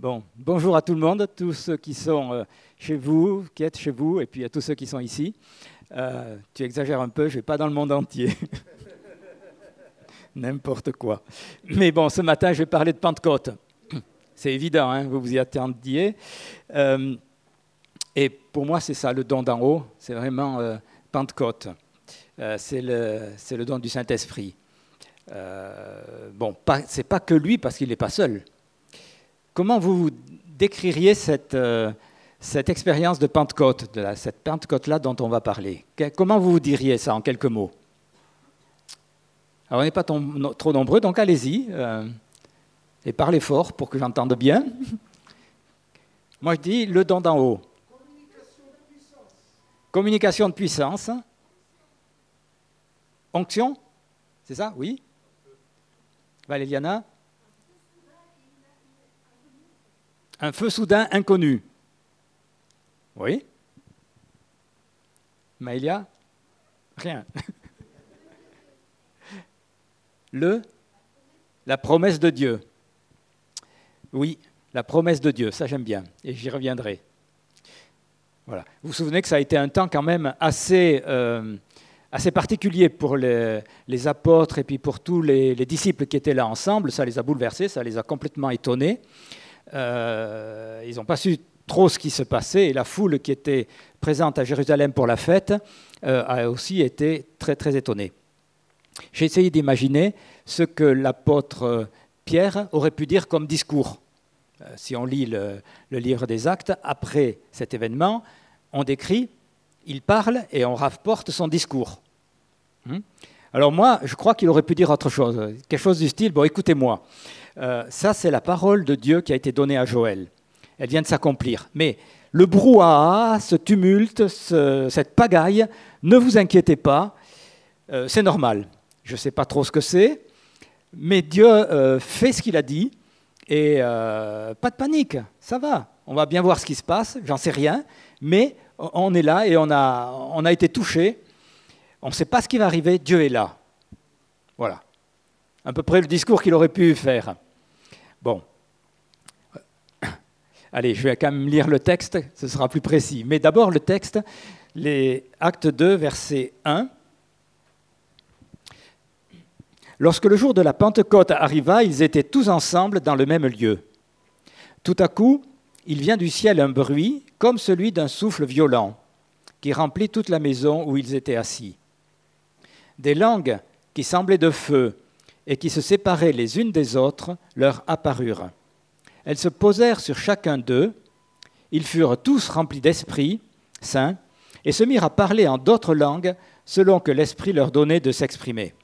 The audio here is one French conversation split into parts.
Bon, bonjour à tout le monde, tous ceux qui sont euh, chez vous, qui êtes chez vous, et puis à tous ceux qui sont ici. Euh, tu exagères un peu, je ne vais pas dans le monde entier. N'importe quoi. Mais bon, ce matin, je vais parler de Pentecôte. C'est évident, hein, vous vous y attendiez. Euh, et pour moi, c'est ça, le don d'en haut, c'est vraiment Pentecôte. c'est le, le, don du Saint-Esprit. bon, ce n'est pas que lui, parce qu'il n'est pas seul. Comment vous décririez cette, euh, cette expérience de Pentecôte, cette Pentecôte-là dont on va parler? Comment vous diriez ça en quelques mots? Alors, on n'est pas trop nombreux, donc allez-y euh, et parlez fort pour que j'entende bien. Moi, je dis le don d'en haut. Communication de puissance. Communication de puissance. Onction C'est ça? Oui Valéliana Un feu soudain inconnu. Oui Maïlia Rien. Le La promesse de Dieu. Oui, la promesse de Dieu, ça j'aime bien, et j'y reviendrai. Voilà. Vous vous souvenez que ça a été un temps quand même assez, euh, assez particulier pour les, apôtres et puis pour tous les, les, disciples qui étaient là ensemble. Ça les a bouleversés, ça les a complètement étonnés. Euh, ils n'ont pas su trop ce qui se passait et la foule qui était présente à Jérusalem pour la fête euh, a aussi été très très étonnée. J'ai essayé d'imaginer ce que l'apôtre Pierre aurait pu dire comme discours. Euh, si on lit le, livre des actes, après cet événement, on décrit, il parle et on rapporte son discours. Hmm? Alors moi, je crois qu'il aurait pu dire autre chose, quelque chose du style, bon écoutez-moi, euh, ça, c'est la parole de Dieu qui a été donnée à Joël. Elle vient de s'accomplir. Mais le brouhaha, ce tumulte, cette pagaille, ne vous inquiétez pas, euh, c'est normal. Je ne sais pas trop ce que c'est, mais Dieu euh, fait ce qu'il a dit, et pas de panique, ça va. On va bien voir ce qui se passe, j'en sais rien, mais on est là et on a, on a été touché. On ne sait pas ce qui va arriver, Dieu est là. Voilà. À peu près le discours qu'il aurait pu faire. Bon. Allez, je vais quand même lire le texte, ce sera plus précis. Mais d'abord le texte, les Actes 2, verset 1. Lorsque le jour de la Pentecôte arriva, ils étaient tous ensemble dans le même lieu. Tout à coup, il vient du ciel un bruit comme celui d'un souffle violent qui remplit toute la maison où ils étaient assis. Des langues qui semblaient de feu et qui se séparaient les unes des autres leur apparurent. Elles se posèrent sur chacun d'eux, ils furent tous remplis d'esprit saint, et se mirent à parler en d'autres langues selon que l'Esprit leur donnait de s'exprimer.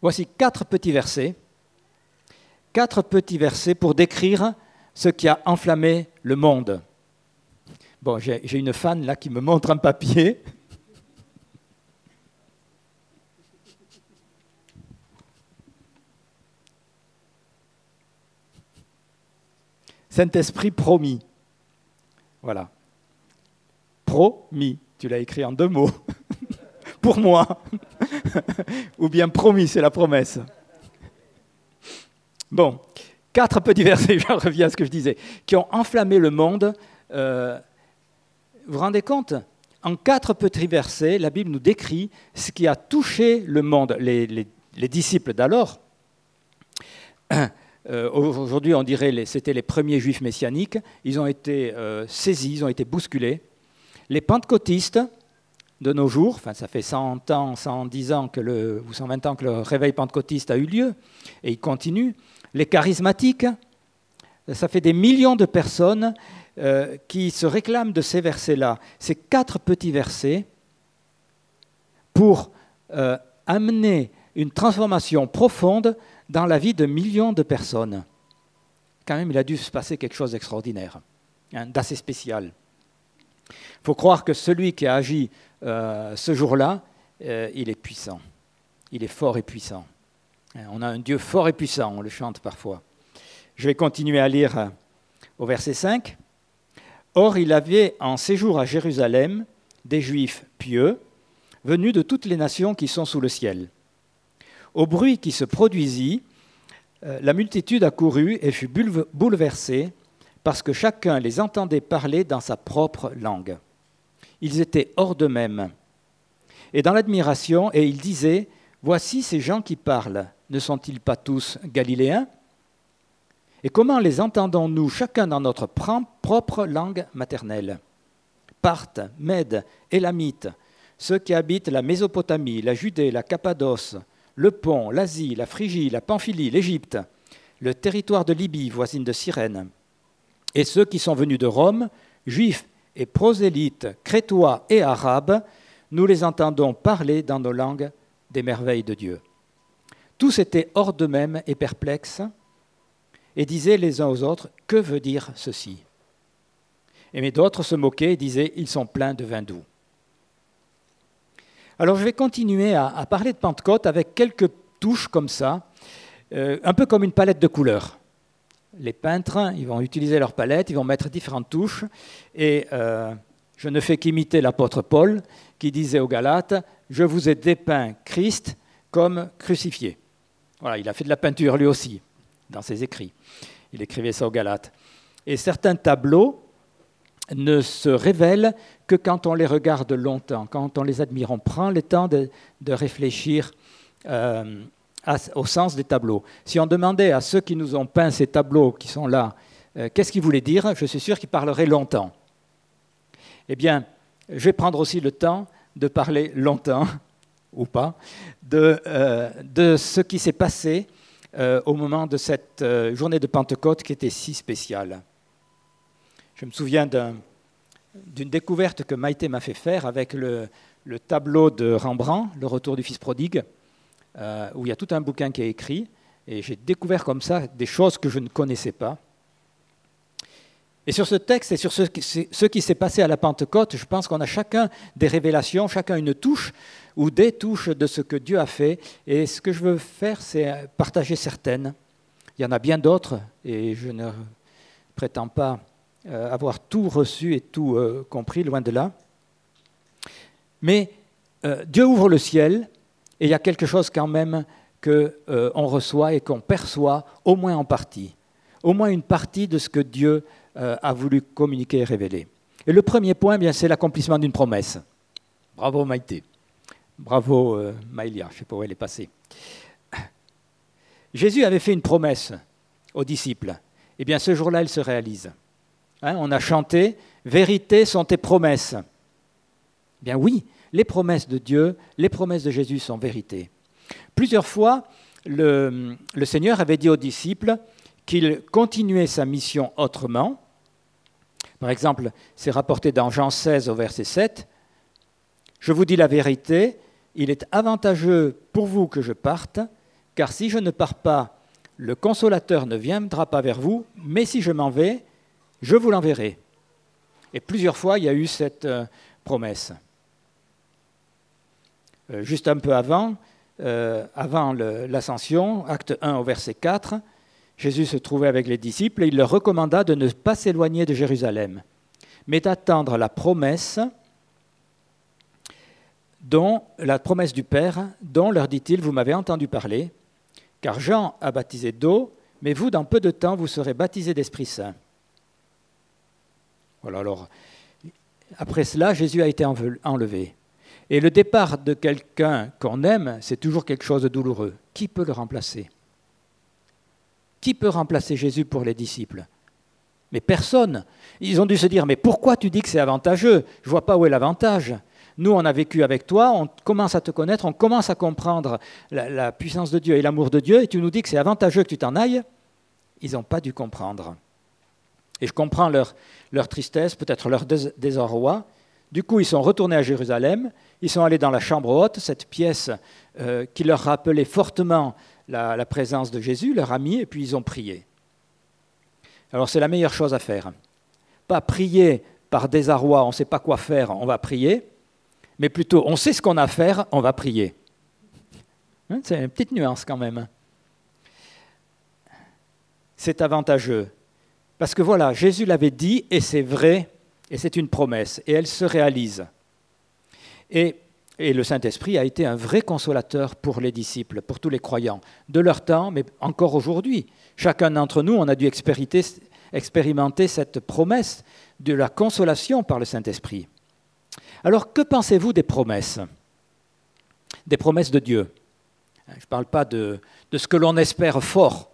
Voici quatre petits versets, quatre petits versets pour décrire ce qui a enflammé le monde. Bon, j'ai une fan là qui me montre un papier. Saint-Esprit promis. Voilà. Promis. Tu l'as écrit en deux mots. Pour moi. Ou bien promis, c'est la promesse. Bon, quatre petits versets, je reviens à ce que je disais, qui ont enflammé le monde. Euh, vous vous rendez compte? En quatre petits versets, la Bible nous décrit ce qui a touché le monde, les, les disciples d'alors. Euh, aujourd'hui, on dirait que c'était les premiers juifs messianiques. Ils ont été euh, saisis, ils ont été bousculés. Les pentecôtistes de nos jours, enfin, ça fait 100 ans, 110 ans que le, ou 120 ans que le réveil pentecôtiste a eu lieu, et il continue. Les charismatiques, ça fait des millions de personnes euh, qui se réclament de ces versets-là. Ces quatre petits versets pour amener une transformation profonde dans la vie de millions de personnes. Quand même, il a dû se passer quelque chose d'extraordinaire, hein, d'assez spécial. Il faut croire que celui qui a agi euh, ce jour-là, euh, il est puissant. Il est fort et puissant. Hein, on a un Dieu fort et puissant, on le chante parfois. Je vais continuer à lire euh, au verset 5. Or, il avait en séjour à Jérusalem des Juifs pieux, venus de toutes les nations qui sont sous le ciel. Au bruit qui se produisit, euh, la multitude accourut et fut bouleversée parce que chacun les entendait parler dans sa propre langue. Ils étaient hors d'eux-mêmes. Et dans l'admiration, et ils disaient, Voici ces gens qui parlent, ne sont-ils pas tous galiléens? Et comment les entendons-nous chacun dans notre propre langue maternelle? Parthes, Mèdes, Élamites, ceux qui habitent la Mésopotamie, la Judée, la Cappadoce, le Pont, l'Asie, la Phrygie, la Pamphylie, l'Égypte, le territoire de Libye, voisine de Cyrène, et ceux qui sont venus de Rome, juifs et prosélytes, crétois et arabes, nous les entendons parler dans nos langues des merveilles de Dieu. Tous étaient hors d'eux-mêmes et perplexes, et disaient les uns aux autres, Que veut dire ceci? Et mais d'autres se moquaient et disaient, Ils sont pleins de vin doux. Alors je vais continuer à, parler de Pentecôte avec quelques touches comme ça, euh, un peu comme une palette de couleurs les peintres, ils vont utiliser leur palette, ils vont mettre différentes touches. Et euh, je ne fais qu'imiter l'apôtre Paul qui disait aux Galates, je vous ai dépeint Christ comme crucifié. Voilà, il a fait de la peinture lui aussi, dans ses écrits. Il écrivait ça aux Galates. Et certains tableaux ne se révèlent que quand on les regarde longtemps, quand on les admire. On prend le temps de, réfléchir. Euh, au sens des tableaux. Si on demandait à ceux qui nous ont peint ces tableaux qui sont là, euh, qu'est-ce qu'ils voulaient dire, je suis sûr qu'ils parleraient longtemps. Eh bien, je vais prendre aussi le temps de parler longtemps, ou pas, de, euh, ce qui s'est passé au moment de cette journée de Pentecôte qui était si spéciale. Je me souviens d'une découverte que Maïté m'a fait faire avec le tableau de Rembrandt, Le Retour du Fils prodigue. Euh, où il y a tout un bouquin qui est écrit, et j'ai découvert comme ça des choses que je ne connaissais pas. Et sur ce texte et sur ce qui, s'est passé à la Pentecôte, je pense qu'on a chacun des révélations, chacun une touche ou des touches de ce que Dieu a fait. Et ce que je veux faire, c'est partager certaines. Il y en a bien d'autres, et je ne prétends pas euh, avoir tout reçu et tout euh, compris, loin de là. Mais Dieu ouvre le ciel, et il y a quelque chose quand même qu'on euh, reçoit et qu'on perçoit, au moins en partie, au moins une partie de ce que Dieu euh, a voulu communiquer et révéler. Et le premier point, eh c'est l'accomplissement d'une promesse. Bravo Maïté. Bravo euh, Maïlia, je ne sais pas où elle est passée. Jésus avait fait une promesse aux disciples. Eh bien, ce jour-là, elle se réalise. Hein, on a chanté Vérité sont tes promesses. Eh bien oui, les promesses de Dieu, les promesses de Jésus sont vérité. Plusieurs fois, le, Seigneur avait dit aux disciples qu'il continuait sa mission autrement. Par exemple, c'est rapporté dans Jean 16 au verset 7. Je vous dis la vérité, il est avantageux pour vous que je parte, car si je ne pars pas, le consolateur ne viendra pas vers vous, mais si je m'en vais, je vous l'enverrai. Et plusieurs fois, il y a eu cette euh, promesse. Euh, juste un peu avant, euh, avant l'ascension, acte 1 au verset 4, Jésus se trouvait avec les disciples et il leur recommanda de ne pas s'éloigner de Jérusalem, mais d'attendre la promesse dont la promesse du Père, dont leur dit-il, vous m'avez entendu parler, car Jean a baptisé d'eau, mais vous, dans peu de temps, vous serez baptisés d'Esprit Saint. Voilà, alors, après cela, Jésus a été enlevé. Et le départ de quelqu'un qu'on aime, c'est toujours quelque chose de douloureux. Qui peut le remplacer? Qui peut remplacer Jésus pour les disciples? Mais personne. Ils ont dû se dire, mais pourquoi tu dis que c'est avantageux? Je ne vois pas où est l'avantage. Nous, on a vécu avec toi, on commence à te connaître, on commence à comprendre la, puissance de Dieu et l'amour de Dieu, et tu nous dis que c'est avantageux que tu t'en ailles. Ils n'ont pas dû comprendre. Et je comprends leur, tristesse, peut-être leur désarroi. Du coup, ils sont retournés à Jérusalem, ils sont allés dans la chambre haute, cette pièce euh, qui leur rappelait fortement la, présence de Jésus, leur ami, et puis ils ont prié. Alors c'est la meilleure chose à faire. Pas prier par désarroi, on ne sait pas quoi faire, on va prier, mais plutôt on sait ce qu'on a à faire, on va prier. Hein, c'est une petite nuance quand même. C'est avantageux. Parce que voilà, Jésus l'avait dit, et c'est vrai, et c'est une promesse, et elle se réalise. Et Et le Saint-Esprit a été un vrai consolateur pour les disciples, pour tous les croyants, de leur temps, mais encore aujourd'hui. Chacun d'entre nous, on a dû expérimenter cette promesse de la consolation par le Saint-Esprit. Alors, que pensez-vous des promesses? Des promesses de Dieu. Je ne parle pas de, de ce que l'on espère fort,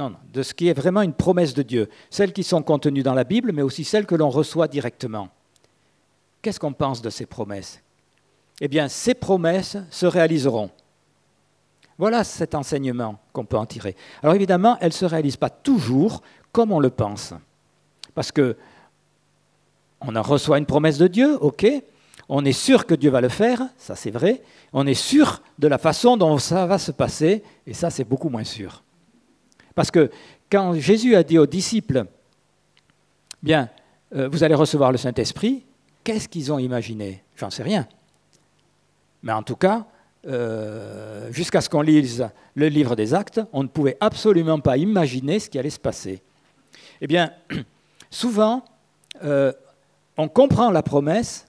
non, non, de ce qui est vraiment une promesse de Dieu, celles qui sont contenues dans la Bible, mais aussi celles que l'on reçoit directement. Qu'est-ce qu'on pense de ces promesses? Eh bien, ces promesses se réaliseront. Voilà cet enseignement qu'on peut en tirer. Alors évidemment, elles ne se réalisent pas toujours comme on le pense. Parce que on en reçoit une promesse de Dieu, ok, on est sûr que Dieu va le faire, ça c'est vrai, on est sûr de la façon dont ça va se passer, et ça c'est beaucoup moins sûr. Parce que quand Jésus a dit aux disciples, bien, euh, vous allez recevoir le Saint-Esprit, qu'est-ce qu'ils ont imaginé? J'en sais rien. Mais en tout cas, euh, jusqu'à ce qu'on lise le livre des actes, on ne pouvait absolument pas imaginer ce qui allait se passer. Eh bien, souvent, euh, on comprend la promesse,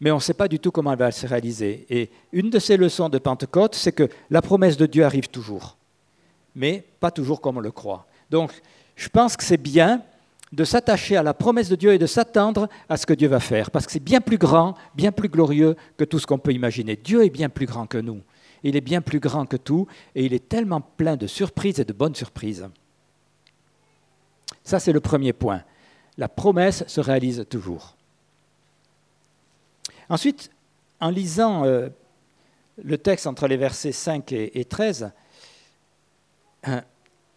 mais on ne sait pas du tout comment elle va se réaliser. Et une de ces leçons de Pentecôte, c'est que la promesse de Dieu arrive toujours, mais pas toujours comme on le croit. Donc, je pense que c'est bien de s'attacher à la promesse de Dieu et de s'attendre à ce que Dieu va faire, parce que c'est bien plus grand, bien plus glorieux que tout ce qu'on peut imaginer. Dieu est bien plus grand que nous. Il est bien plus grand que tout, et il est tellement plein de surprises et de bonnes surprises. Ça, c'est le premier point. La promesse se réalise toujours. Ensuite, en lisant euh, le texte entre les versets 5 et, 13, hein,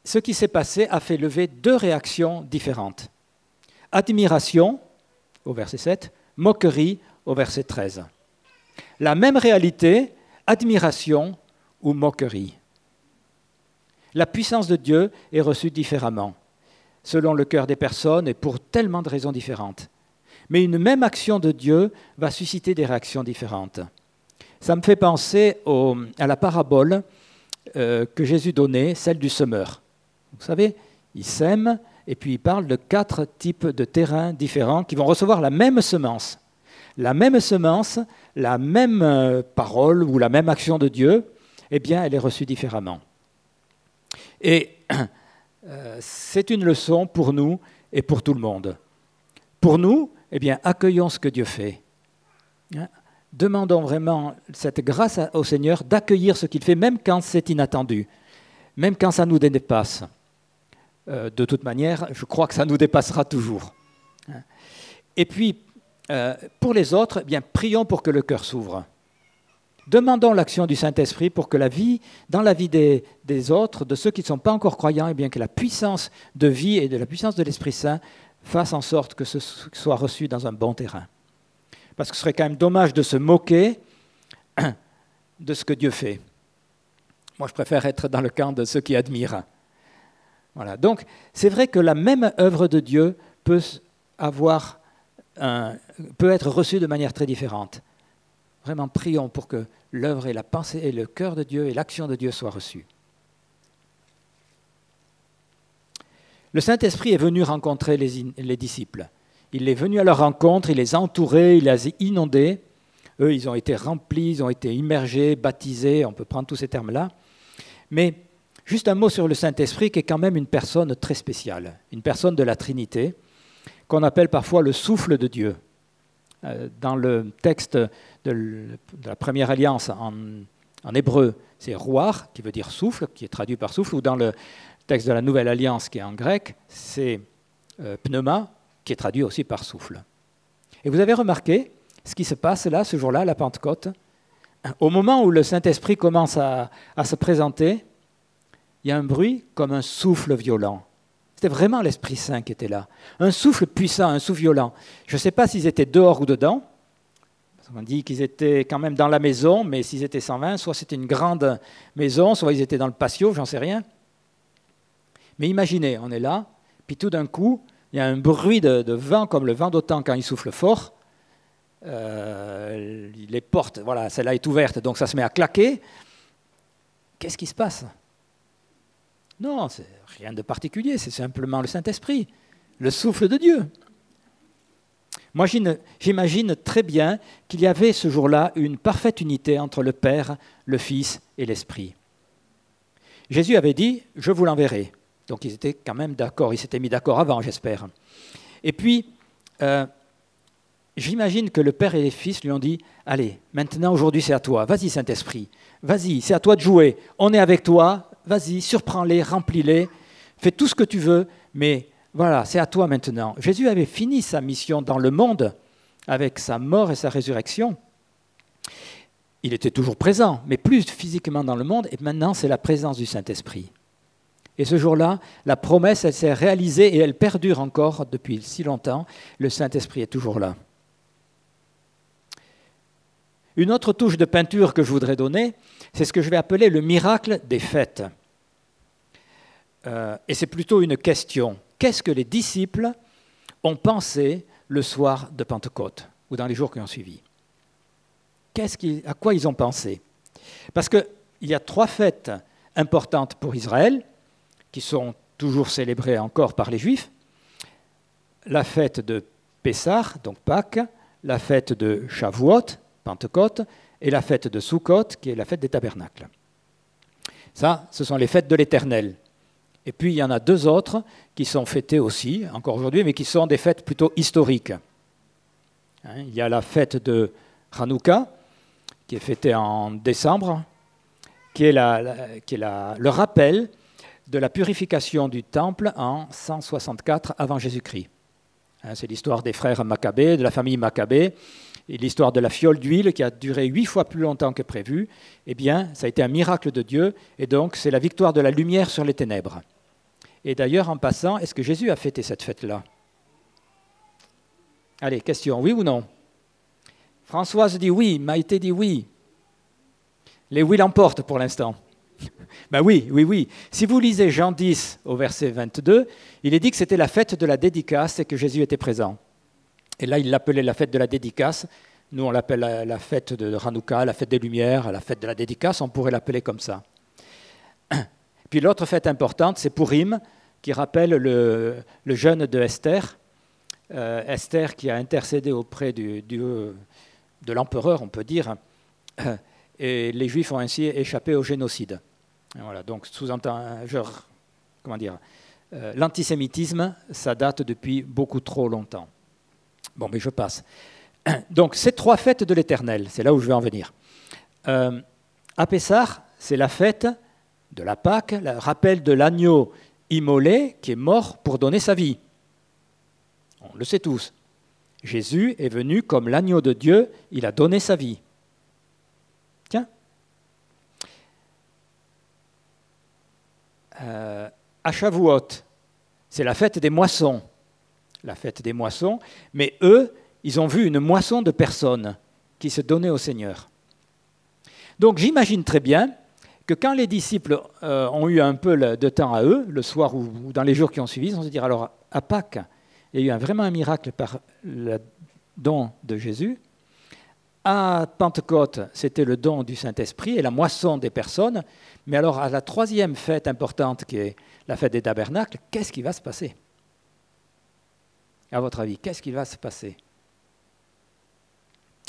ce qui s'est passé a fait lever deux réactions différentes. Admiration, au verset 7, moquerie, au verset 13. La même réalité, admiration ou moquerie. La puissance de Dieu est reçue différemment, selon le cœur des personnes et pour tellement de raisons différentes. Mais une même action de Dieu va susciter des réactions différentes. Ça me fait penser à la parabole euh, que Jésus donnait, celle du semeur. Vous savez, il sème et puis il parle de quatre types de terrains différents qui vont recevoir la même semence. La même semence, la même euh, parole ou la même action de Dieu, eh bien, elle est reçue différemment. Et euh, c'est une leçon pour nous et pour tout le monde. Pour nous, eh bien, accueillons ce que Dieu fait. Hein? Demandons vraiment cette grâce au Seigneur d'accueillir ce qu'il fait, même quand c'est inattendu, même quand ça nous dépasse. Euh, de toute manière, je crois que ça nous dépassera toujours. Hein? Et puis, euh, pour les autres, eh bien, prions pour que le cœur s'ouvre. Demandons l'action du Saint-Esprit pour que la vie, dans la vie des, autres, de ceux qui ne sont pas encore croyants, eh bien, que la puissance de vie et de la puissance de l'Esprit Saint fasse en sorte que ce soit reçu dans un bon terrain. Parce que ce serait quand même dommage de se moquer de ce que Dieu fait. Moi, je préfère être dans le camp de ceux qui admirent. Voilà. Donc, c'est vrai que la même œuvre de Dieu peut, avoir peut être reçue de manière très différente. Vraiment, prions pour que l'œuvre et la pensée et le cœur de Dieu et l'action de Dieu soient reçus. Le Saint-Esprit est venu rencontrer les, disciples. Il est venu à leur rencontre, il les a entourés, il les a inondés. Eux, ils ont été remplis, ils ont été immergés, baptisés, on peut prendre tous ces termes-là. Mais juste un mot sur le Saint-Esprit, qui est quand même une personne très spéciale, une personne de la Trinité, qu'on appelle parfois le souffle de Dieu. Euh, dans le texte de la première alliance en, hébreu, c'est roar, qui veut dire souffle, qui est traduit par souffle, ou dans le texte de la Nouvelle Alliance qui est en grec, c'est euh, pneuma, qui est traduit aussi par souffle. Et vous avez remarqué ce qui se passe là, ce jour-là, la Pentecôte? Au moment où le Saint-Esprit commence à, se présenter, il y a un bruit comme un souffle violent. C'était vraiment l'Esprit Saint qui était là. Un souffle puissant, un souffle violent. Je ne sais pas s'ils étaient dehors ou dedans. On dit qu'ils étaient quand même dans la maison, mais s'ils étaient 120, soit c'était une grande maison, soit ils étaient dans le patio, j'en sais rien. Mais imaginez, on est là, puis tout d'un coup, il y a un bruit de, vent comme le vent d'autant quand il souffle fort. Euh, les portes, voilà, celle-là est ouverte, donc ça se met à claquer. Qu'est-ce qui se passe? Non, c'est rien de particulier, c'est simplement le Saint-Esprit, le souffle de Dieu. Moi, j'imagine très bien qu'il y avait ce jour-là une parfaite unité entre le Père, le Fils et l'Esprit. Jésus avait dit, je vous l'enverrai. Donc ils étaient quand même d'accord, ils s'étaient mis d'accord avant, j'espère. Et puis, euh, j'imagine que le Père et les Fils lui ont dit, allez, maintenant, aujourd'hui, c'est à toi. Vas-y, Saint-Esprit. Vas-y, c'est à toi de jouer. On est avec toi. Vas-y, surprends-les, remplis-les. Fais tout ce que tu veux, mais voilà, c'est à toi maintenant. Jésus avait fini sa mission dans le monde avec sa mort et sa résurrection. Il était toujours présent, mais plus physiquement dans le monde, et maintenant c'est la présence du Saint-Esprit. Et ce jour-là, la promesse, s'est réalisée et elle perdure encore depuis si longtemps. Le Saint-Esprit est toujours là. Une autre touche de peinture que je voudrais donner, c'est ce que je vais appeler le miracle des fêtes. Euh, et c'est plutôt une question qu'est-ce que les disciples ont pensé le soir de Pentecôte ou dans les jours qui ont suivi? À quoi ils ont pensé? Parce qu'il y a trois fêtes importantes pour Israël qui sont toujours célébrées encore par les Juifs. La fête de Pessah, donc Pâques, la fête de Shavuot, Pentecôte, et la fête de Sukkot, qui est la fête des tabernacles. Ça, ce sont les fêtes de l'Éternel. Et puis il y en a deux autres qui sont fêtées aussi, encore aujourd'hui, mais qui sont des fêtes plutôt historiques. Hein, il y a la fête de Hanouka, qui est fêtée en décembre, qui est, le rappel de la purification du temple en 164 avant Jésus-Christ. Hein, c'est l'histoire des frères Maccabées, de la famille Maccabée, et l'histoire de la fiole d'huile qui a duré huit fois plus longtemps que prévu. Eh bien, ça a été un miracle de Dieu, et donc c'est la victoire de la lumière sur les ténèbres. Et d'ailleurs, en passant, est-ce que Jésus a fêté cette fête-là? Allez, question, oui ou non? Françoise dit oui, Maïté dit oui. Les oui l'emportent pour l'instant. ben oui, oui, oui. Si vous lisez Jean 10 au verset 22, il est dit que c'était la fête de la dédicace et que Jésus était présent. Et là, il l'appelait la fête de la dédicace. Nous, on l'appelle la fête de Hanouka, la fête des Lumières, la fête de la dédicace, on pourrait l'appeler comme ça. Puis l'autre fête importante, c'est Purim, qui rappelle le, jeûne de Esther. Euh, Esther qui a intercédé auprès du, de l'empereur, on peut dire, et les Juifs ont ainsi échappé au génocide. voilà, donc sous-entend, comment dire, euh, l'antisémitisme, ça date depuis beaucoup trop longtemps. Bon, mais je passe. Donc, ces trois fêtes de l'Éternel, c'est là où je vais en venir. Euh, à Pessah, c'est la fête de la Pâque, le rappel de l'agneau immolé qui est mort pour donner sa vie. On le sait tous. Jésus est venu comme l'agneau de Dieu, il a donné sa vie. Euh, à Shavuot, c'est la fête des moissons. La fête des moissons. Mais eux, ils ont vu une moisson de personnes qui se donnaient au Seigneur. Donc j'imagine très bien que quand les disciples euh, ont eu un peu de temps à eux, le soir ou, dans les jours qui ont suivi, ils ont se dire alors à Pâques, il y a eu vraiment un miracle par le don de Jésus. À Pentecôte, c'était le don du Saint-Esprit et la moisson des personnes. Mais alors, à la troisième fête importante, qui est la fête des tabernacles, qu'est-ce qui va se passer? À votre avis, qu'est-ce qui va se passer?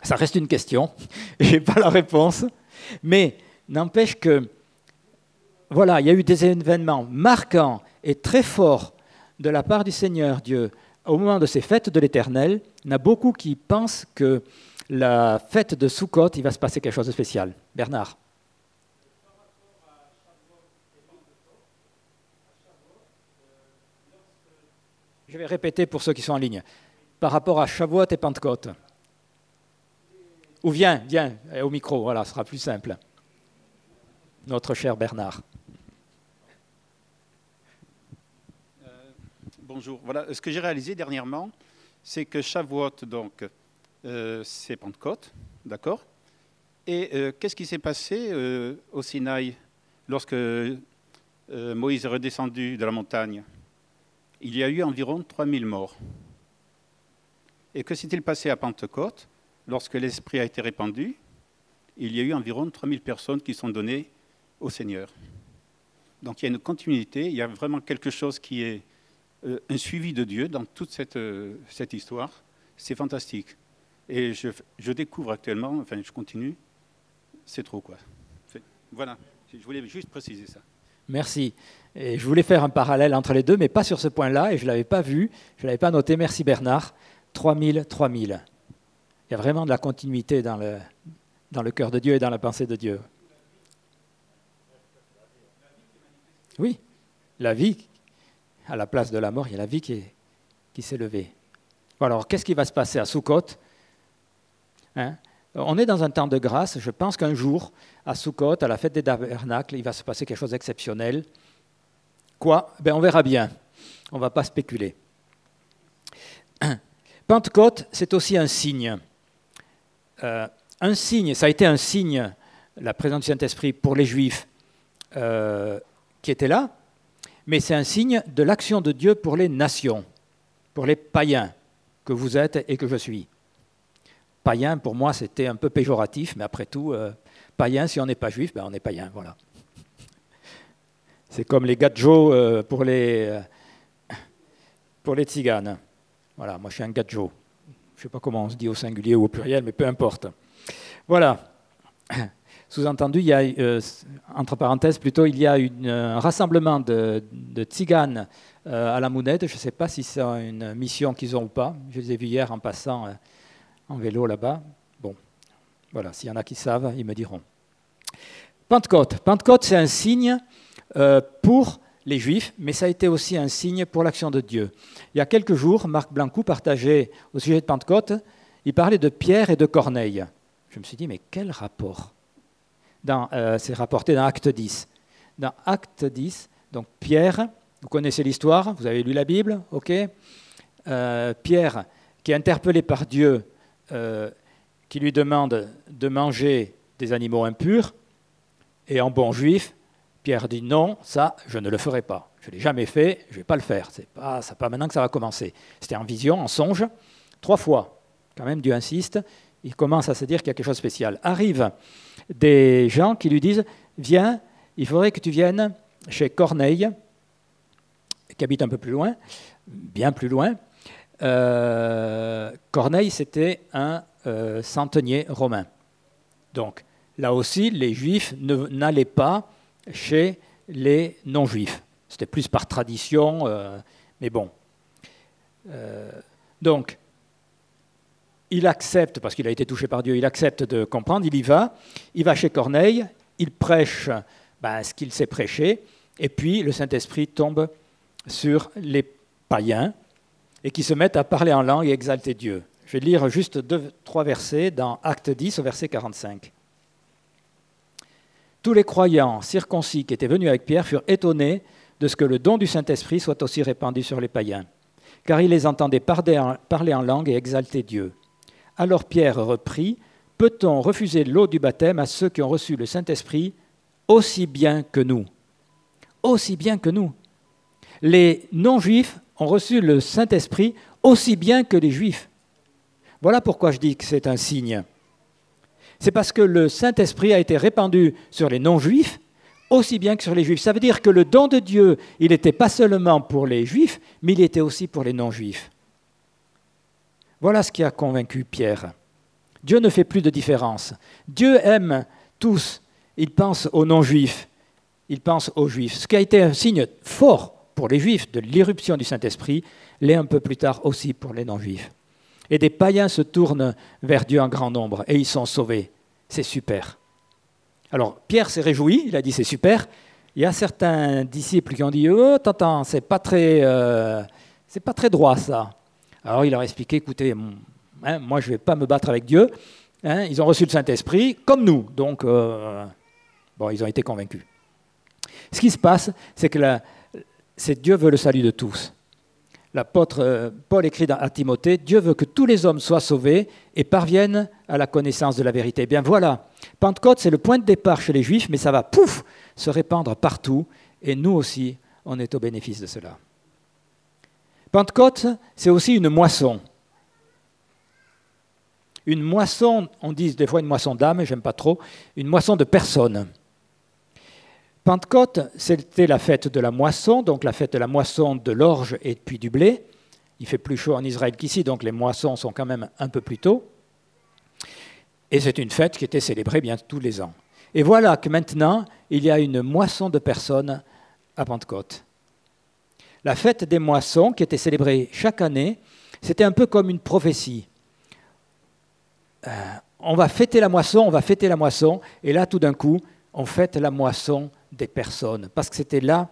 Ça reste une question, je n'ai pas la réponse. Mais N'empêche que, voilà, il y a eu des événements marquants et très forts de la part du Seigneur Dieu au moment de ces fêtes de l'Éternel. Il y en a beaucoup qui pensent que la fête de Sukkot, il va se passer quelque chose de spécial. Bernard. Je vais répéter pour ceux qui sont en ligne. Par rapport à Shavuot et Pentecôte. Ou viens, viens au micro, voilà, ce sera plus simple notre cher Bernard. Euh, bonjour. Voilà, ce que j'ai réalisé dernièrement, c'est que Shavuot, donc, euh, c'est Pentecôte, d'accord? Et euh, qu'est-ce qui s'est passé au Sinaï lorsque Moïse est redescendu de la montagne? Il y a eu environ 3000 morts. Et que s'est-il passé à Pentecôte? Lorsque l'Esprit a été répandu Il y a eu environ 3000 personnes qui sont données au Seigneur. Donc il y a une continuité, il y a vraiment quelque chose qui est euh, un suivi de Dieu dans toute euh, cette histoire. c'est fantastique. Et je, découvre actuellement, enfin je continue, c'est trop quoi. Voilà, je voulais juste préciser ça. Merci. Et je voulais faire un parallèle entre les deux, mais pas sur ce point-là, et je ne l'avais pas vu, je ne l'avais pas noté. Merci Bernard. 3000, 3000. Il y a vraiment de la continuité dans le, dans le cœur de Dieu et dans la pensée de Dieu. Oui, la vie, à la place de la mort, il y a la vie qui, qui s'est levée. Alors, qu'est-ce qui va se passer à Sukkot? Hein On est dans un temps de grâce. Je pense qu'un jour, à Sukkot, à la fête des tabernacles, il va se passer quelque chose d'exceptionnel. Quoi? Ben, On verra bien. On ne va pas spéculer. Pentecôte, c'est aussi un signe. Euh, un signe, ça a été un signe, la présence du Saint-Esprit pour les Juifs euh, qui étaient là, mais c'est un signe de l'action de Dieu pour les nations, pour les païens que vous êtes et que je suis. Païen, pour moi, c'était un peu péjoratif, mais après tout, euh, païen, si on n'est pas juif, ben on est païen, voilà. C'est comme les gadjos pour les, pour les tziganes. Voilà, moi je suis un gadjo. Je ne sais pas comment on se dit au singulier ou au pluriel, mais peu importe. Voilà. Sous-entendu, il y a, euh, entre parenthèses, plutôt, il y a un rassemblement de, de tziganes euh, à la Mounette. Je ne sais pas si c'est une mission qu'ils ont ou pas. Je les ai vus hier en passant euh, en vélo là-bas. Bon, voilà, s'il y en a qui savent, ils me diront. Pentecôte. Pentecôte, c'est un signe pour les Juifs, mais ça a été aussi un signe pour l'action de Dieu. Il y a quelques jours, Marc Blancou partageait au sujet de Pentecôte, il parlait de Pierre et de Corneille. Je me suis dit, mais quel rapport euh, C'est rapporté dans Acte 10. Dans Acte 10, donc Pierre, vous connaissez l'histoire, vous avez lu la Bible, ok euh, Pierre, qui est interpellé par Dieu, euh, qui lui demande de manger des animaux impurs, et en bon juif, Pierre dit non, ça, je ne le ferai pas. Je ne l'ai jamais fait, je ne vais pas le faire. C'est pas, pas maintenant que ça va commencer. C'était en vision, en songe, trois fois. Quand même, Dieu insiste. Il commence à se dire qu'il y a quelque chose de spécial. Arrivent des gens qui lui disent Viens, il faudrait que tu viennes chez Corneille, qui habite un peu plus loin, bien plus loin. Euh, Corneille, c'était un euh, centenier romain. Donc, là aussi, les Juifs n'allaient pas chez les non-juifs. C'était plus par tradition, euh, mais bon. Donc, il accepte, parce qu'il a été touché par Dieu, il accepte de comprendre, il y va, il va chez Corneille, il prêche ben, ce qu'il sait prêcher, et puis le Saint-Esprit tombe sur les païens, et qui se mettent à parler en langue et exalter Dieu. Je vais lire juste deux, trois versets dans Acte 10 au verset 45. Tous les croyants circoncis qui étaient venus avec Pierre furent étonnés de ce que le don du Saint-Esprit soit aussi répandu sur les païens, car ils les entendaient parler en langue et exalter Dieu. Alors Pierre reprit, Peut-on refuser l'eau du baptême à ceux qui ont reçu le Saint-Esprit aussi bien que nous? Aussi bien que nous. Les non-juifs ont reçu le Saint-Esprit aussi bien que les juifs. Voilà pourquoi je dis que c'est un signe c'est parce que le Saint-Esprit a été répandu sur les non-juifs aussi bien que sur les juifs. Ça veut dire que le don de Dieu, il n'était pas seulement pour les juifs, mais il était aussi pour les non-juifs. Voilà ce qui a convaincu Pierre. Dieu ne fait plus de différence. Dieu aime tous. Il pense aux non-juifs. Il pense aux juifs. Ce qui a été un signe fort pour les juifs de l'irruption du Saint-Esprit l'est un peu plus tard aussi pour les non-juifs. Et des païens se tournent vers Dieu en grand nombre et ils sont sauvés. C'est super. Alors Pierre s'est réjoui, il a dit c'est super. Il y a certains disciples qui ont dit oh attends, c'est pas très euh, pas très droit ça. Alors il leur a expliqué écoutez hein, moi je vais pas me battre avec Dieu. Hein, ils ont reçu le Saint Esprit comme nous donc euh, bon ils ont été convaincus. Ce qui se passe c'est que c'est Dieu veut le salut de tous l'apôtre euh, Paul écrit à Timothée, Dieu veut que tous les hommes soient sauvés et parviennent à la connaissance de la vérité. Eh bien voilà, Pentecôte, c'est le point de départ chez les Juifs, mais ça va, pouf, se répandre partout, et nous aussi, on est au bénéfice de cela. Pentecôte, c'est aussi une moisson. Une moisson, on dit des fois une moisson d'âme, j'aime pas trop, une moisson de personnes. Pentecôte, c'était la fête de la moisson, donc la fête de la moisson de l'orge et puis du blé. Il fait plus chaud en Israël qu'ici, donc les moissons sont quand même un peu plus tôt. Et c'est une fête qui était célébrée bien tous les ans. Et voilà que maintenant, il y a une moisson de personnes à Pentecôte. La fête des moissons, qui était célébrée chaque année, c'était un peu comme une prophétie. Euh, on va fêter la moisson, on va fêter la moisson, et là, tout d'un coup, on fête la moisson des personnes, parce que c'était là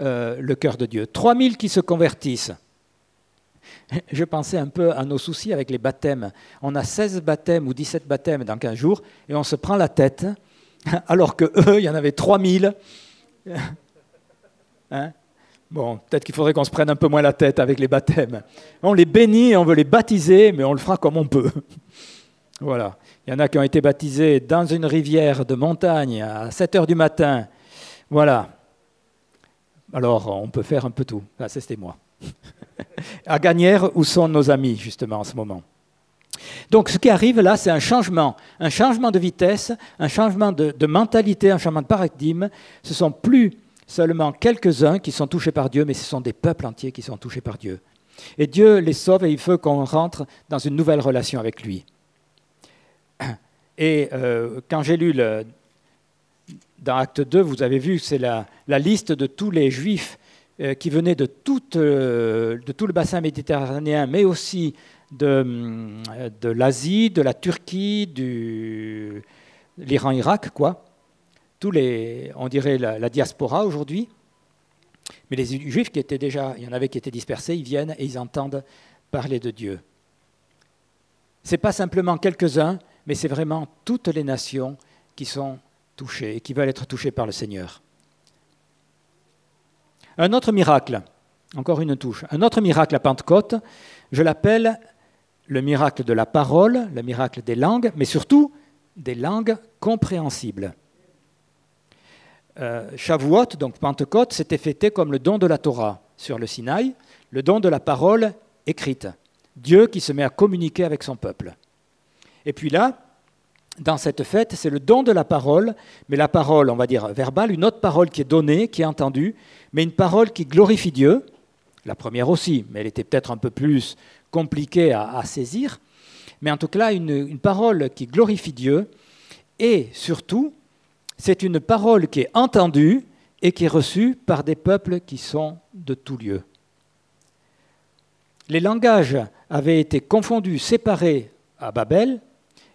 euh, le cœur de Dieu. 3000 qui se convertissent. Je pensais un peu à nos soucis avec les baptêmes. On a 16 baptêmes ou 17 baptêmes dans 15 jours, et on se prend la tête, alors que eux, il y en avait 3000. Hein? Bon, peut-être qu'il faudrait qu'on se prenne un peu moins la tête avec les baptêmes. On les bénit, on veut les baptiser, mais on le fera comme on peut. Voilà. Il y en a qui ont été baptisés dans une rivière de montagne à 7 heures du matin. Voilà. Alors, on peut faire un peu tout. Ah, c'était moi. à Gagnères, où sont nos amis, justement, en ce moment? Donc ce qui arrive là, c'est un changement, un changement de vitesse, un changement de, mentalité, un changement de paradigme. Ce sont plus seulement quelques-uns qui sont touchés par Dieu, mais ce sont des peuples entiers qui sont touchés par Dieu. Et Dieu les sauve et il veut qu'on rentre dans une nouvelle relation avec lui. Et euh, quand j'ai lu le, dans Acte 2, vous avez vu, c'est la, liste de tous les juifs euh, qui venaient euh, de tout le bassin méditerranéen, mais aussi de, de l'Asie, de la Turquie, de l'Iran-Irak, quoi. Tous les, on dirait la, la diaspora aujourd'hui. Mais les juifs qui étaient déjà, il y en avait qui étaient dispersés, ils viennent et ils entendent parler de Dieu. Ce n'est pas simplement quelques-uns, mais c'est vraiment toutes les nations qui sont touchées et qui veulent être touchées par le Seigneur. Un autre miracle, encore une touche, un autre miracle à Pentecôte, je l'appelle le miracle de la parole, le miracle des langues, mais surtout des langues compréhensibles. Euh, Shavuot, donc Pentecôte, s'était fêté comme le don de la Torah sur le Sinaï, le don de la parole écrite. Dieu qui se met à communiquer avec son peuple. Et puis là, dans cette fête, c'est le don de la parole, mais la parole, on va dire verbale, une autre parole qui est donnée, qui est entendue, mais une parole qui glorifie Dieu, la première aussi, mais elle était peut-être un peu plus compliquée à, saisir, mais en tout cas une, une parole qui glorifie Dieu, et surtout, c'est une parole qui est entendue et qui est reçue par des peuples qui sont de tout lieu. Les langages avaient été confondus, séparés à Babel,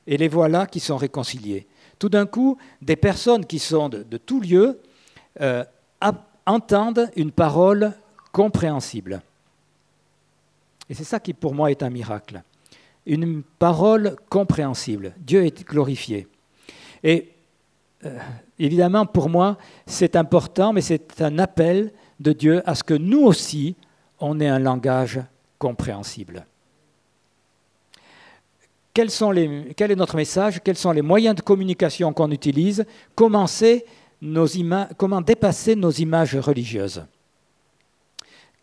et les voilà qui sont réconciliés. Tout d'un coup, des personnes qui sont de, de tout lieu euh, entendent une parole compréhensible. Et c'est ça qui pour moi est un miracle. Une parole compréhensible. Dieu est glorifié. Et euh, évidemment, pour moi, c'est important, mais c'est un appel de Dieu à ce que nous aussi, on ait un langage compréhensible quel est notre message, quels sont les moyens de communication qu'on utilise, comment dépasser nos images religieuses.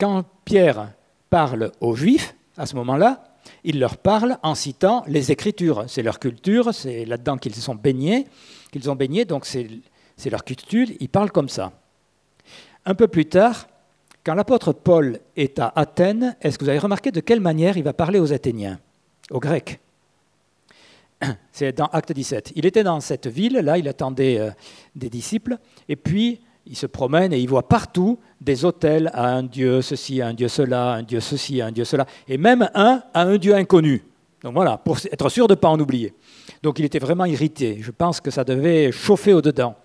Quand Pierre parle aux Juifs, à ce moment-là, il leur parle en citant les Écritures. C'est leur culture, c'est là-dedans qu'ils sont baignés, qu'ils ont baigné, donc c'est leur culture, ils parlent comme ça. Un peu plus tard, quand l'apôtre Paul est à Athènes, est-ce que vous avez remarqué de quelle manière il va parler aux Athéniens, aux Grecs? c'est dans Acte 17. Il était dans cette ville, là, il attendait euh, des disciples, et puis il se promène et il voit partout des hôtels à un dieu ceci, à un dieu cela, un dieu ceci, à un dieu cela, et même un à un dieu inconnu. Donc voilà, pour être sûr de ne pas en oublier. Donc il était vraiment irrité. Je pense que ça devait chauffer au-dedans.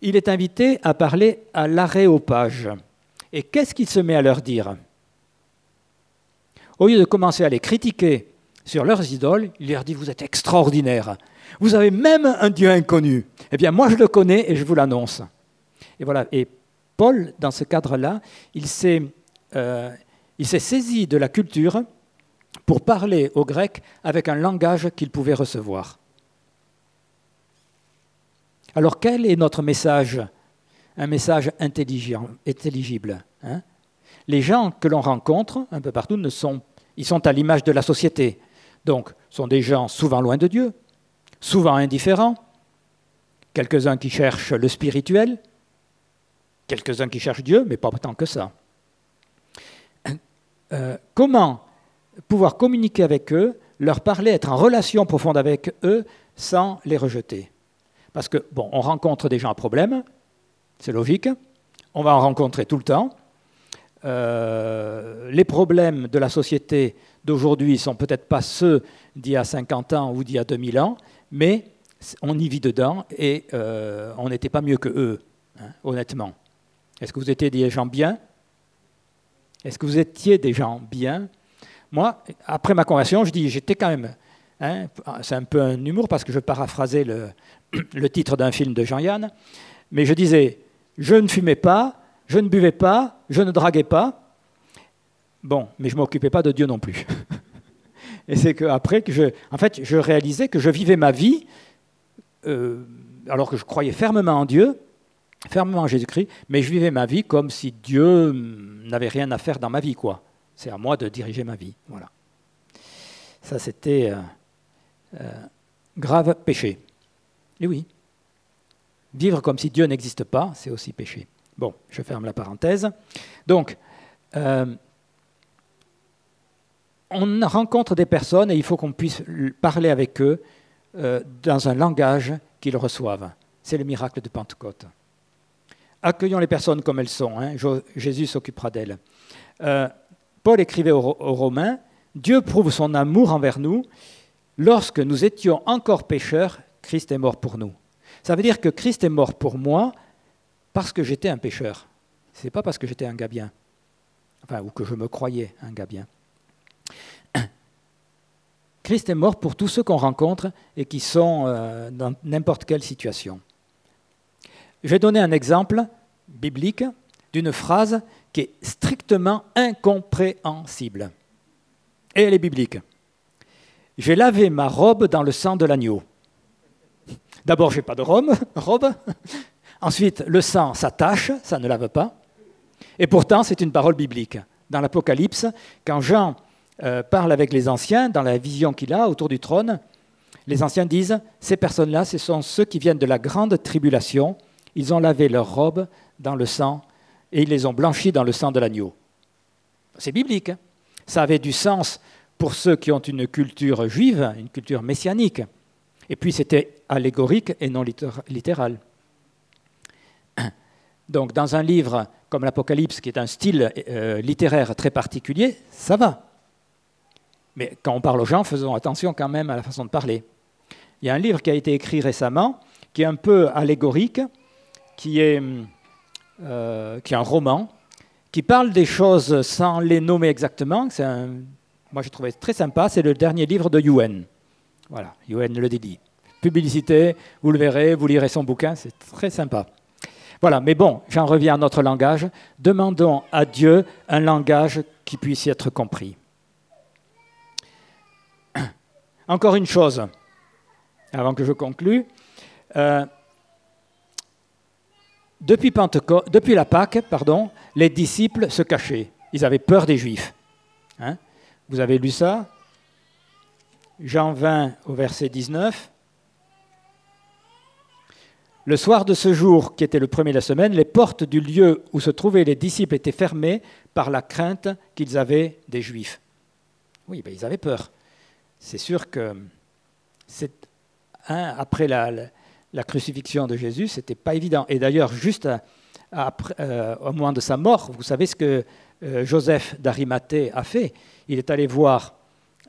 Il est invité à parler à l'aréopage. Et qu'est-ce qu'il se met à leur dire? Au lieu de commencer à les critiquer sur leurs idoles, il leur dit, vous êtes extraordinaires. Vous avez même un Dieu inconnu. Eh bien, moi, je le connais et je vous l'annonce. Et voilà. Et Paul, dans ce cadre-là, il s'est euh, saisi de la culture pour parler aux Grecs avec un langage qu'ils pouvaient recevoir. Alors quel est notre message? Un message intelligible. Hein? Les gens que l'on rencontre un peu partout ils sont à l'image de la société. Donc, sont des gens souvent loin de Dieu, souvent indifférents, quelques-uns qui cherchent le spirituel, quelques-uns qui cherchent Dieu, mais pas tant que ça. euh, comment pouvoir communiquer avec eux, leur parler, être en relation profonde avec eux sans les rejeter? Parce que, bon, on rencontre des gens à problème, c'est logique, on va en rencontrer tout le temps. Euh, les problèmes de la société d'aujourd'hui sont peut-être pas ceux d'il y a 50 ans ou d'il y a 2000 ans, mais on y vit dedans et euh, on n'était pas mieux que eux, hein, honnêtement. Est-ce que vous étiez des gens bien? Est-ce que vous étiez des gens bien? Moi, après ma conversion, je dis, j'étais quand même. Hein, c'est un peu un humour parce que je paraphrasais le, le titre d'un film de Jean-Yann, mais je disais, je ne fumais pas, je ne buvais pas, je ne draguais pas. Bon, mais je ne m'occupais pas de Dieu non plus. Et c'est qu'après que je, en fait, je réalisais que je vivais ma vie euh, alors que je croyais fermement en Dieu, fermement en Jésus-Christ, mais je vivais ma vie comme si Dieu n'avait rien à faire dans ma vie, quoi. C'est à moi de diriger ma vie, voilà. Ça, c'était euh, euh, grave péché. Et oui, vivre comme si Dieu n'existe pas, c'est aussi péché. Bon, je ferme la parenthèse. Donc, on rencontre des personnes et il faut qu'on puisse parler avec eux euh, dans un langage qu'ils reçoivent. C'est le miracle de Pentecôte. Accueillons les personnes comme elles sont. Hein. Jésus s'occupera d'elles. Euh, Paul écrivait aux, Romains, Dieu prouve son amour envers nous. Lorsque nous étions encore pécheurs, Christ est mort pour nous. Ça veut dire que Christ est mort pour moi parce que j'étais un pécheur. Ce n'est pas parce que j'étais un gars bien. Enfin, ou que je me croyais un gars bien. Christ est mort pour tous ceux qu'on rencontre et qui sont euh, dans n'importe quelle situation. Je vais donner un exemple biblique d'une phrase qui est strictement incompréhensible. Et elle est biblique. J'ai lavé ma robe dans le sang de l'agneau. D'abord, je n'ai pas de robe, robe. Ensuite, le sang s'attache, ça ne lave pas. Et pourtant, c'est une parole biblique. Dans l'Apocalypse, quand Jean euh, parle avec les anciens dans la vision qu'il a autour du trône. Les anciens disent, ces personnes-là, ce sont ceux qui viennent de la grande tribulation. Ils ont lavé leurs robes dans le sang et ils les ont blanchis dans le sang de l'agneau. C'est biblique. Hein. Ça avait du sens pour ceux qui ont une culture juive, une culture messianique. Et puis c'était allégorique et non littéral. Donc dans un livre comme l'Apocalypse, qui est un style euh, littéraire très particulier, ça va. Mais quand on parle aux gens, faisons attention quand même à la façon de parler. Il y a un livre qui a été écrit récemment, qui est un peu allégorique, qui est, euh, qui est un roman, qui parle des choses sans les nommer exactement. C'est un, moi, j'ai trouvé très sympa. C'est le dernier livre de Yuen. Voilà, Yuen le dédie. Publicité, vous le verrez, vous lirez son bouquin, c'est très sympa. Voilà, mais bon, j'en reviens à notre langage. Demandons à Dieu un langage qui puisse y être compris. Encore une chose, avant que je conclue. Euh, depuis, la Pâque, pardon, les disciples se cachaient. Ils avaient peur des Juifs. Hein. Vous avez lu ça? Jean 20 au verset 19. Le soir de ce jour, qui était le premier de la semaine, les portes du lieu où se trouvaient les disciples étaient fermées par la crainte qu'ils avaient des Juifs. Oui, ben, ils avaient peur c'est sûr que après la, crucifixion de Jésus, ce n'était pas évident. Et d'ailleurs, juste euh, au moment de sa mort, vous savez ce que euh, Joseph d'Arimathée a fait. Il est allé voir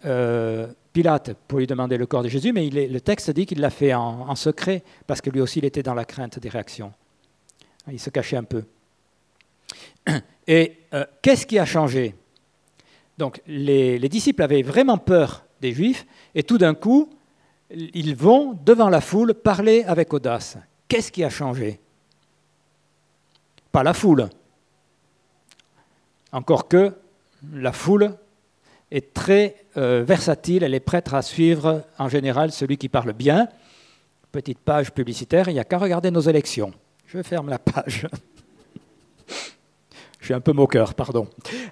euh, Pilate pour lui demander le corps de Jésus, mais le texte dit qu'il l'a fait en, secret, parce que lui aussi, il était dans la crainte des réactions. Il se cachait un peu. Et qu'est-ce qui a changé? Donc, les disciples avaient vraiment peur des Juifs, et tout d'un coup, ils vont devant la foule parler avec audace. Qu'est-ce qui a changé? Pas la foule. Encore que la foule est très euh, versatile, elle est prête à suivre en général celui qui parle bien. Petite page publicitaire, il n'y a qu'à regarder nos élections. Je ferme la page. Je suis un peu moqueur, pardon.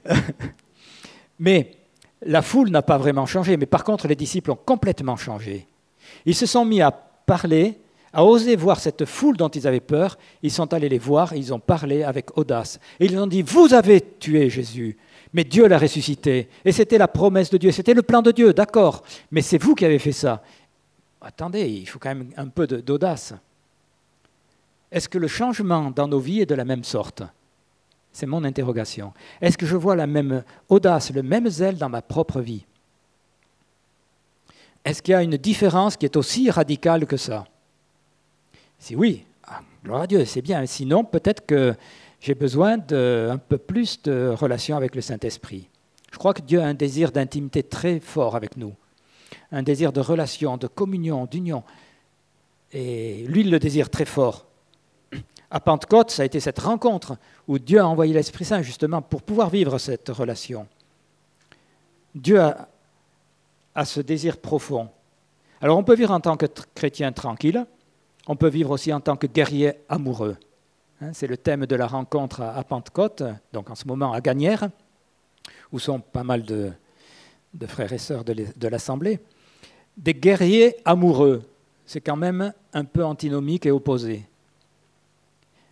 Mais la foule n'a pas vraiment changé, mais par contre les disciples ont complètement changé. Ils se sont mis à parler, à oser voir cette foule dont ils avaient peur. Ils sont allés les voir, ils ont parlé avec audace. Et ils ont dit, vous avez tué Jésus. Mais Dieu l'a ressuscité. Et c'était la promesse de Dieu, c'était le plan de Dieu, d'accord. Mais c'est vous qui avez fait ça. Attendez, il faut quand même un peu d'audace. Est-ce que le changement dans nos vies est de la même sorte? C'est mon interrogation. Est-ce que je vois la même audace, le même zèle dans ma propre vie? Est-ce qu'il y a une différence qui est aussi radicale que ça? Si oui, ah, gloire à Dieu, c'est bien. Sinon, peut-être que j'ai besoin d'un peu plus de relation avec le Saint-Esprit. Je crois que Dieu a un désir d'intimité très fort avec nous, un désir de relation, de communion, d'union. Et lui, il le désire très fort. À Pentecôte, ça a été cette rencontre où Dieu a envoyé l'Esprit Saint justement pour pouvoir vivre cette relation. Dieu a, ce désir profond. Alors on peut vivre en tant que chrétien tranquille, on peut vivre aussi en tant que guerrier amoureux. Hein, c'est le thème de la rencontre à Pentecôte, donc en ce moment à Gagnères, où sont pas mal de, frères et sœurs de l'Assemblée. Des guerriers amoureux, c'est quand même un peu antinomique et opposé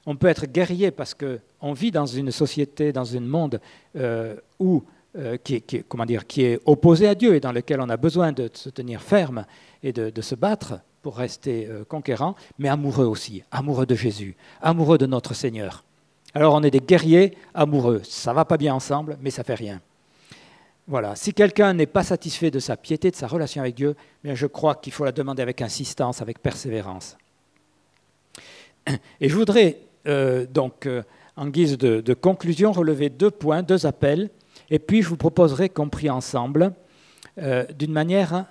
on peut être guerrier parce qu'on vit dans une société, dans un monde euh, où, euh, qui, comment dire, qui est opposé à Dieu et dans lequel on a besoin de se tenir ferme et de, se battre pour rester euh, conquérant, mais amoureux aussi, amoureux de Jésus, amoureux de notre Seigneur. Alors on est des guerriers amoureux. Ça va pas bien ensemble, mais ça fait rien. Voilà. Si quelqu'un n'est pas satisfait de sa piété, de sa relation avec Dieu, bien je crois qu'il faut la demander avec insistance, avec persévérance. Et je voudrais euh, donc, euh, en guise de, conclusion, relever deux points, deux appels, et puis je vous proposerai qu'on prie ensemble euh, d'une manière,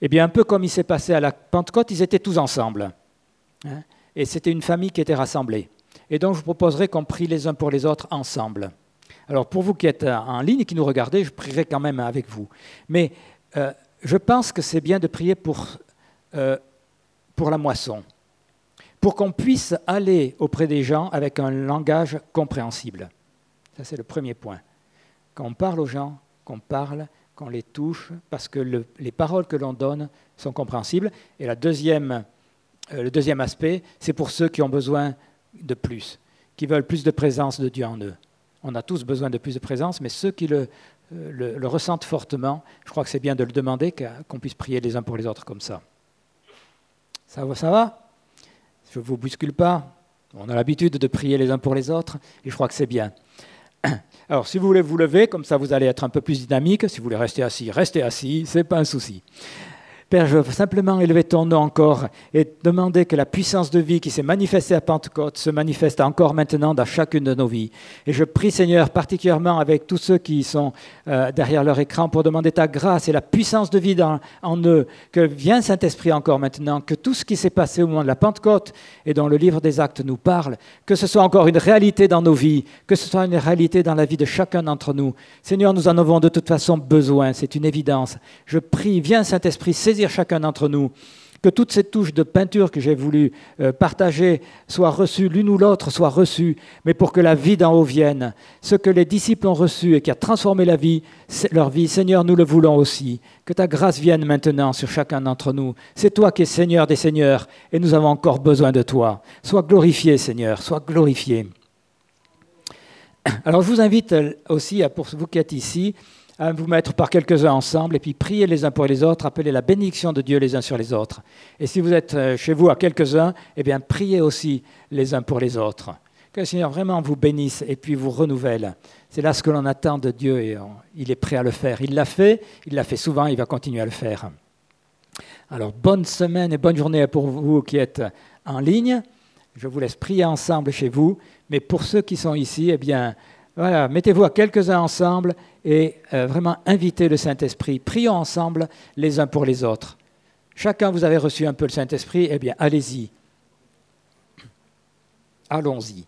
eh bien, un peu comme il s'est passé à la Pentecôte, ils étaient tous ensemble. Hein, et c'était une famille qui était rassemblée. Et donc, je vous proposerai qu'on prie les uns pour les autres ensemble. Alors, pour vous qui êtes en ligne et qui nous regardez, je prierai quand même avec vous. Mais je pense que c'est bien de prier pour, pour la moisson pour qu'on puisse aller auprès des gens avec un langage compréhensible. Ça, c'est le premier point. Quand on parle aux gens, qu'on parle, qu'on les touche, parce que les paroles que l'on donne sont compréhensibles. Et la deuxième, euh, le deuxième aspect, c'est pour ceux qui ont besoin de plus, qui veulent plus de présence de Dieu en eux. On a tous besoin de plus de présence, mais ceux qui le, euh, ressentent fortement, je crois que c'est bien de le demander, qu'on puisse prier les uns pour les autres comme ça. Ça ça va? Je ne vous bouscule pas. On a l'habitude de prier les uns pour les autres et je crois que c'est bien. Alors, si vous voulez vous lever, comme ça vous allez être un peu plus dynamique. Si vous voulez rester assis, restez assis, ce n'est pas un souci. Père, je veux simplement élever ton nom encore et demander que la puissance de vie qui s'est manifestée à Pentecôte se manifeste encore maintenant dans chacune de nos vies. Et je prie, Seigneur, particulièrement avec tous ceux qui sont euh, derrière leur écran pour demander ta grâce et la puissance de vie en eux. Que vienne Saint-Esprit encore maintenant, que tout ce qui s'est passé au moment de la Pentecôte et dont le livre des actes nous parle, que ce soit encore une réalité dans nos vies, que ce soit une réalité dans la vie de chacun d'entre nous. Seigneur, nous en avons de toute façon besoin, c'est une évidence. Je prie, viens Saint-Esprit, chacun d'entre nous que toutes ces touches de peinture que j'ai voulu euh, partager soient reçues, l'une ou l'autre soit reçue, mais pour que la vie d'en haut vienne. Ce que les disciples ont reçu et qui a transformé la vie, leur vie, Seigneur, nous le voulons aussi. Que ta grâce vienne maintenant sur chacun d'entre nous. C'est toi qui es Seigneur des Seigneurs et nous avons encore besoin de toi. Sois glorifié, Seigneur, sois glorifié. Alors je vous invite aussi, pour vous qui êtes ici, à vous mettre par quelques-uns ensemble et puis prier les uns pour les autres, appeler la bénédiction de Dieu les uns sur les autres. Et si vous êtes euh, chez vous à quelques-uns, eh bien priez aussi les uns pour les autres. Que le Seigneur vraiment vous bénisse et puis vous renouvelle. C'est là ce que l'on attend de Dieu et il est prêt à le faire. Il l'a fait, il l'a fait souvent, il va continuer à le faire. Alors bonne semaine et bonne journée pour vous qui êtes en ligne. Je vous laisse prier ensemble chez vous, mais pour ceux qui sont ici, eh bien voilà, mettez-vous à quelques-uns ensemble et euh, vraiment invitez le Saint-Esprit. Prions ensemble les uns pour les autres. Chacun, vous avez reçu un peu le Saint-Esprit, eh bien, allez-y. Allons-y.